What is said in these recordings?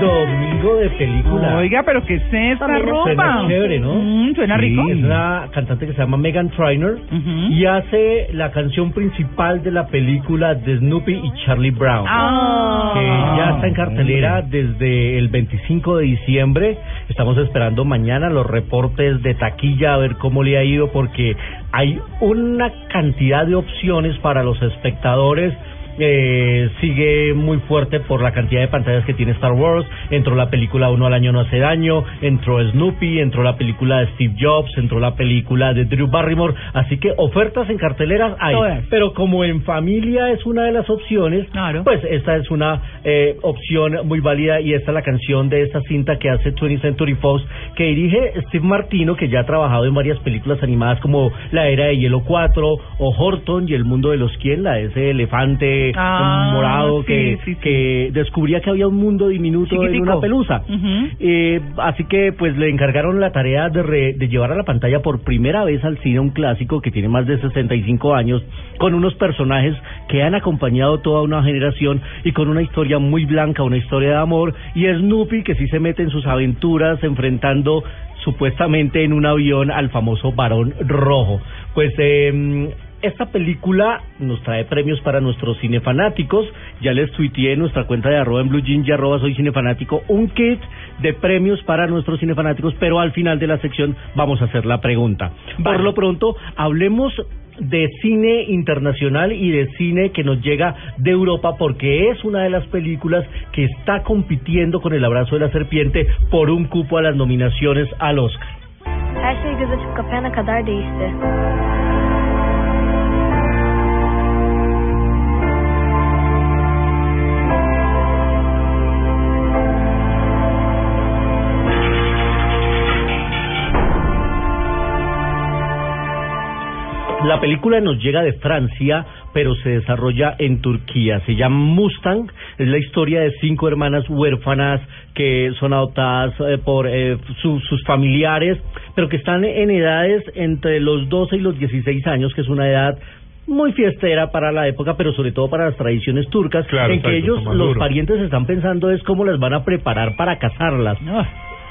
Domingo de película. Oiga, pero ¿qué es esta Suena rumba? chévere, ¿no? Mm, suena Sí, rico. Es una cantante que se llama Megan Trainor y hace la canción principal de la película de Snoopy y Charlie Brown. Ah. Que ya está en cartelera desde el 25 de diciembre. Estamos esperando mañana los reportes de taquilla a ver cómo le ha ido porque hay una cantidad de opciones para los espectadores. Eh, sigue muy fuerte por la cantidad de pantallas que tiene Star Wars. Entró la película Uno al año no hace daño, entró Snoopy, entró la película de Steve Jobs, entró la película de Drew Barrymore. Así que ofertas en carteleras hay. Todas. Pero como en familia es una de las opciones, Claro. pues esta es una eh, opción muy válida y esta es la canción de esta cinta que hace 20th Century Fox que dirige Steve Martino que ya ha trabajado en varias películas animadas como La Era de Hielo 4 o Horton y El Mundo de los Quién, la de ese elefante Ah, morado sí, que, sí, sí. que descubría que había un mundo diminuto en Chiquitico. una pelusa. Eh, así que pues le encargaron la tarea de, re- de llevar a la pantalla por primera vez al cine un clásico que tiene más de 65 años, con unos personajes que han acompañado toda una generación y con una historia muy blanca, una historia de amor, y Snoopy que sí se mete en sus aventuras enfrentando supuestamente en un avión al famoso varón rojo. Pues eh, esta película nos trae premios para nuestros cinefanáticos. Ya les tuiteé en nuestra cuenta de arroba en blue jean y arroba soy cinefanático un kit de premios para nuestros cinefanáticos, pero al final de la sección vamos a hacer la pregunta. Por lo pronto, hablemos de cine internacional y de cine que nos llega de Europa porque es una de las películas que está compitiendo con El abrazo de la serpiente por un cupo a las nominaciones al Oscar. Her şey göz açıp kapayana kadar değişti. La película nos llega de Francia, pero se desarrolla en Turquía. Se llama Mustang. Es la historia de cinco hermanas huérfanas que son adoptadas eh, por eh, su- sus familiares, pero que están en edades entre los 12 y los 16 años, que es una edad muy fiestera para la época, pero sobre todo para las tradiciones turcas, Claro, en que ellos, los parientes, están pensando es cómo las van a preparar para casarlas.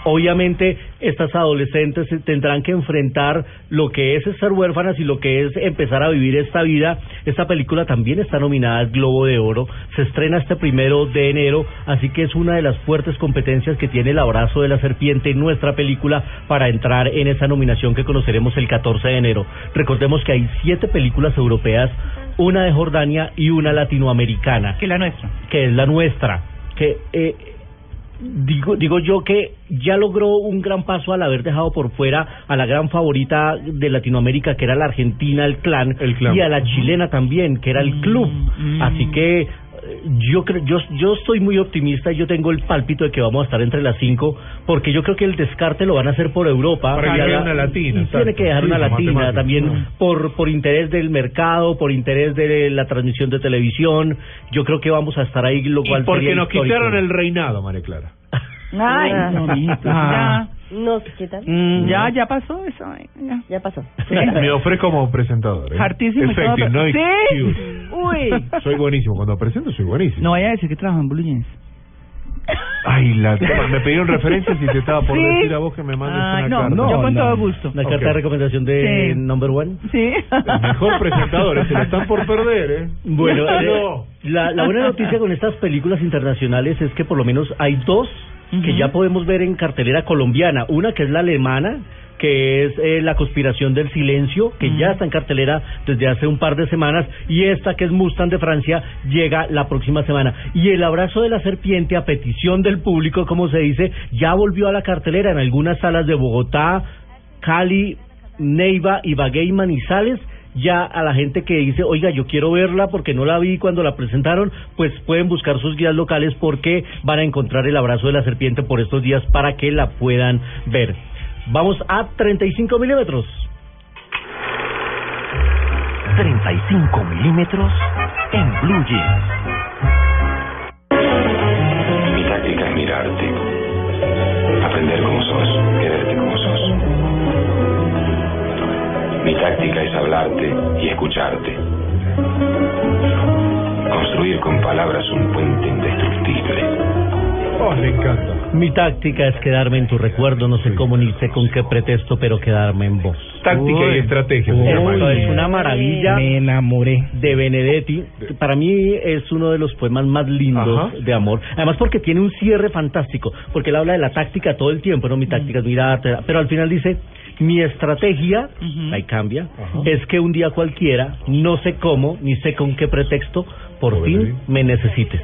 Obviamente, estas adolescentes tendrán que enfrentar lo que es ser huérfanas y lo que es empezar a vivir esta vida. Esta película también está nominada al Globo de Oro. Se estrena este primero de enero, así que es una de las fuertes competencias que tiene el abrazo de la serpiente en nuestra película para entrar en esa nominación que conoceremos el 14 de enero. Recordemos que hay siete películas europeas, una de Jordania y una latinoamericana Que la nuestra. que es la nuestra, que eh, digo digo yo que ya logró un gran paso al haber dejado por fuera a la gran favorita de Latinoamérica que era la Argentina, el clan, El Clan. y a la chilena también, que era el club. mm. Así que yo creo yo yo estoy muy optimista y yo tengo el pálpito de que vamos a estar entre las cinco porque yo creo que el descarte lo van a hacer por Europa Para una latina, y tiene que dejar Sí, una la latina también por por interés del mercado por interés de la transmisión de televisión yo creo que vamos a estar ahí lo Y cual porque sería nos histórico. quitaron el reinado, María Clara. Ay, no, Ah. ya. Nos quitan. Mm, ya, ya pasó eso. Ya. Ya pasó. Me ofrezco como presentador. ¿eh? Hartísimo. Effective, no Sí. Uy. Soy buenísimo. Cuando presento, soy buenísimo. No vaya a decir que trabaja en Blue Jeans. Ay, la me pidieron referencias y te estaba por Sí. decir a vos que me mandes Ay, una no, carta. no, yo con todo gusto. La Ok. carta de recomendación de Sí. Number One. Sí. El mejor presentador, se lo están por perder, ¿eh? Bueno, eh, la, la buena noticia con estas películas internacionales es que por lo menos hay dos que ya podemos ver en cartelera colombiana. Una que es la alemana, que es eh, La conspiración del silencio, que ya está en cartelera desde hace un par de semanas, y esta que es Mustang de Francia llega la próxima semana. Y El abrazo de la serpiente, a petición del público, como se dice, ya volvió a la cartelera en algunas salas de Bogotá, Cali, Neiva, Ibagué y Manizales. Ya a la gente que dice, oiga, yo quiero verla porque no la vi cuando la presentaron, pues pueden buscar sus guías locales porque van a encontrar el abrazo de la serpiente por estos días para que la puedan ver. Vamos a 35 milímetros. 35 milímetros en Blue Jeans. Mi táctica es hablarte y escucharte. palabra es un puente indestructible. Oh, le encanta. Mi táctica es quedarme en tu recuerdo, no sé cómo ni sé con qué pretexto, pero quedarme en vos. Táctica y estrategia. Esto es una maravilla Me enamoré. de Benedetti. Para mí es uno de los poemas más lindos Ajá. de amor. Además porque tiene un cierre fantástico, porque él habla de la táctica todo el tiempo, ¿no? Mi táctica es mirarte, pero al final dice, mi estrategia, ahí cambia, es que un día cualquiera, no sé cómo, ni sé con qué pretexto, por fin me necesites.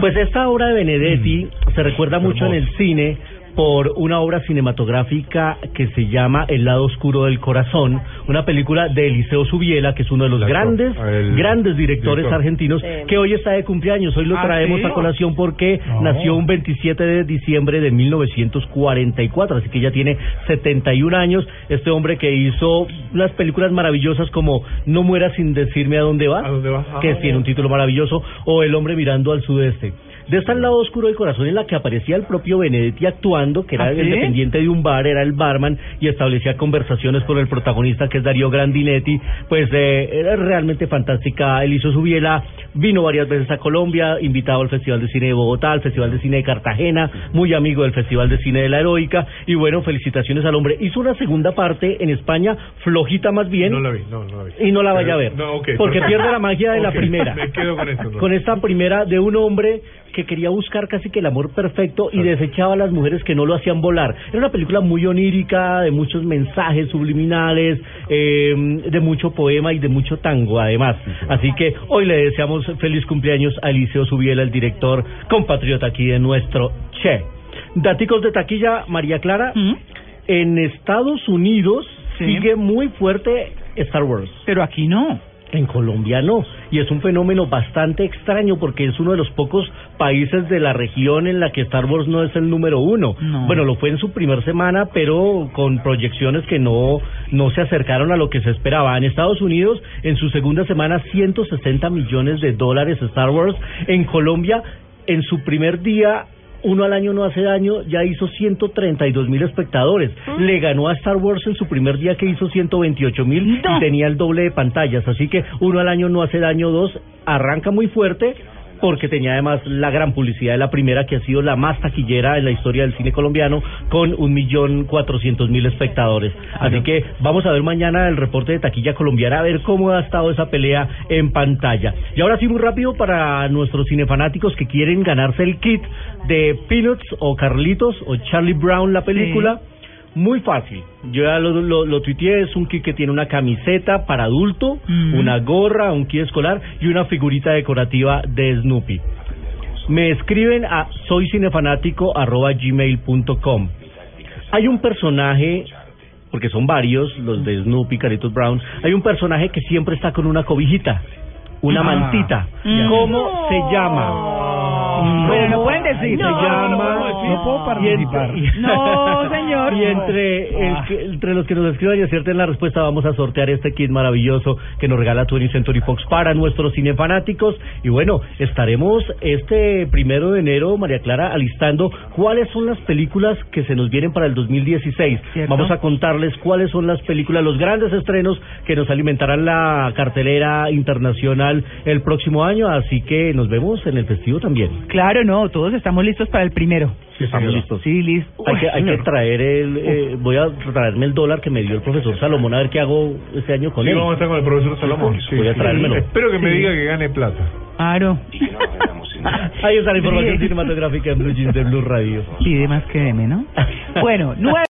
Pues esta obra de Benedetti se recuerda mucho en el cine por una obra cinematográfica que se llama El lado oscuro del corazón, una película de Eliseo Subiela, que es uno de los grandes, el grandes directores director. argentinos, que hoy está de cumpleaños. Hoy lo ¿Ah, traemos sí? a colación porque No. nació un 27 de diciembre de 1944, así que ya tiene 71 años. Este hombre que hizo unas películas maravillosas como No mueras sin decirme a dónde vas, ¿A dónde vas? que Ah. tiene un título maravilloso, o El hombre mirando al sudeste. De esta El lado oscuro del corazón en la que aparecía el propio Benedetti actuando, que era ¿Ah, el sí? dependiente de un bar, era el barman y establecía conversaciones con el protagonista que es Darío Grandinetti, pues eh, era realmente fantástica. Él hizo su biela, vino varias veces a Colombia, invitado al Festival de Cine de Bogotá, al Festival de Cine de Cartagena, muy amigo del Festival de Cine de la Heroica, y bueno, felicitaciones al hombre. Hizo una segunda parte en España, flojita más bien, No la vi, no, no la vi. y no la vaya a ver. No, ok, porque perfecto. pierde la magia de la Ok, primera. Me quedo con eso. no. Con esta primera de un hombre que quería buscar casi que el amor perfecto y desechaba a las mujeres que no lo hacían volar. Era una película muy onírica, de muchos mensajes subliminales, eh, de mucho poema y de mucho tango además. Así que hoy le deseamos feliz cumpleaños a Eliseo Subiela, el director compatriota aquí de nuestro Che. Daticos de taquilla, María Clara. ¿Mm? En Estados Unidos Sí. sigue muy fuerte Star Wars. Pero aquí no. En Colombia no, y es un fenómeno bastante extraño porque es uno de los pocos países de la región en la que Star Wars no es el número uno. No. Bueno, lo fue en su primer semana, pero con proyecciones que no, no se acercaron a lo que se esperaba. En Estados Unidos, en su segunda semana, 160 millones de dólares Star Wars. En Colombia, en su primer día, uno al año no hace daño, ya hizo 132 mil espectadores. Le ganó a Star Wars en su primer día que hizo 128 mil y tenía el doble de pantallas. Así que uno al año no hace daño, dos arranca muy fuerte porque tenía además la gran publicidad de la primera que ha sido la más taquillera en la historia del cine colombiano con un millón cuatrocientos mil espectadores. Así que vamos a ver mañana el reporte de taquilla colombiana a ver cómo ha estado esa pelea en pantalla. Y ahora sí muy rápido para nuestros cinefanáticos que quieren ganarse el kit de Peanuts o Carlitos o Charlie Brown la película. Muy fácil. Yo ya lo, lo, lo tuiteé, es un kit que tiene una camiseta para adulto, Mm. una gorra, un kit escolar y una figurita decorativa de Snoopy. Me escriben a soycinefanático@gmail.com. Hay un personaje, porque son varios, los de Snoopy, Caritos Brown, hay un personaje que siempre está con una cobijita, una Ah. mantita. ¿Cómo se llama? Bueno, no pueden decir. Se No, llama. no puedo participar. Y entre- No, señor. Y entre, el que- entre los que nos escriban y acierten la respuesta, vamos a sortear este kit maravilloso que nos regala 20 Century Fox para nuestros cinefanáticos. Y bueno, estaremos este primero de enero, María Clara, alistando cuáles son las películas que se nos vienen para el 2016. ¿Cierto? Vamos a contarles cuáles son las películas, los grandes estrenos que nos alimentarán la cartelera internacional el próximo año. Así que nos vemos en el festivo también. Claro, no, todos estamos listos para el primero. Sí, estamos listos. Sí, listo. Hay que, hay que traer el, eh, voy a traerme el dólar que me dio el profesor Salomón a ver qué hago este año con Sí, él. vamos a estar con el profesor Salomón. Sí, voy a traérmelo. Espero que me Sí. diga que gane plata. Claro. Ahí está la información Sí. cinematográfica en Blue Jeans de Blue Radio. Pide más que deme, ¿no? Bueno, nueve.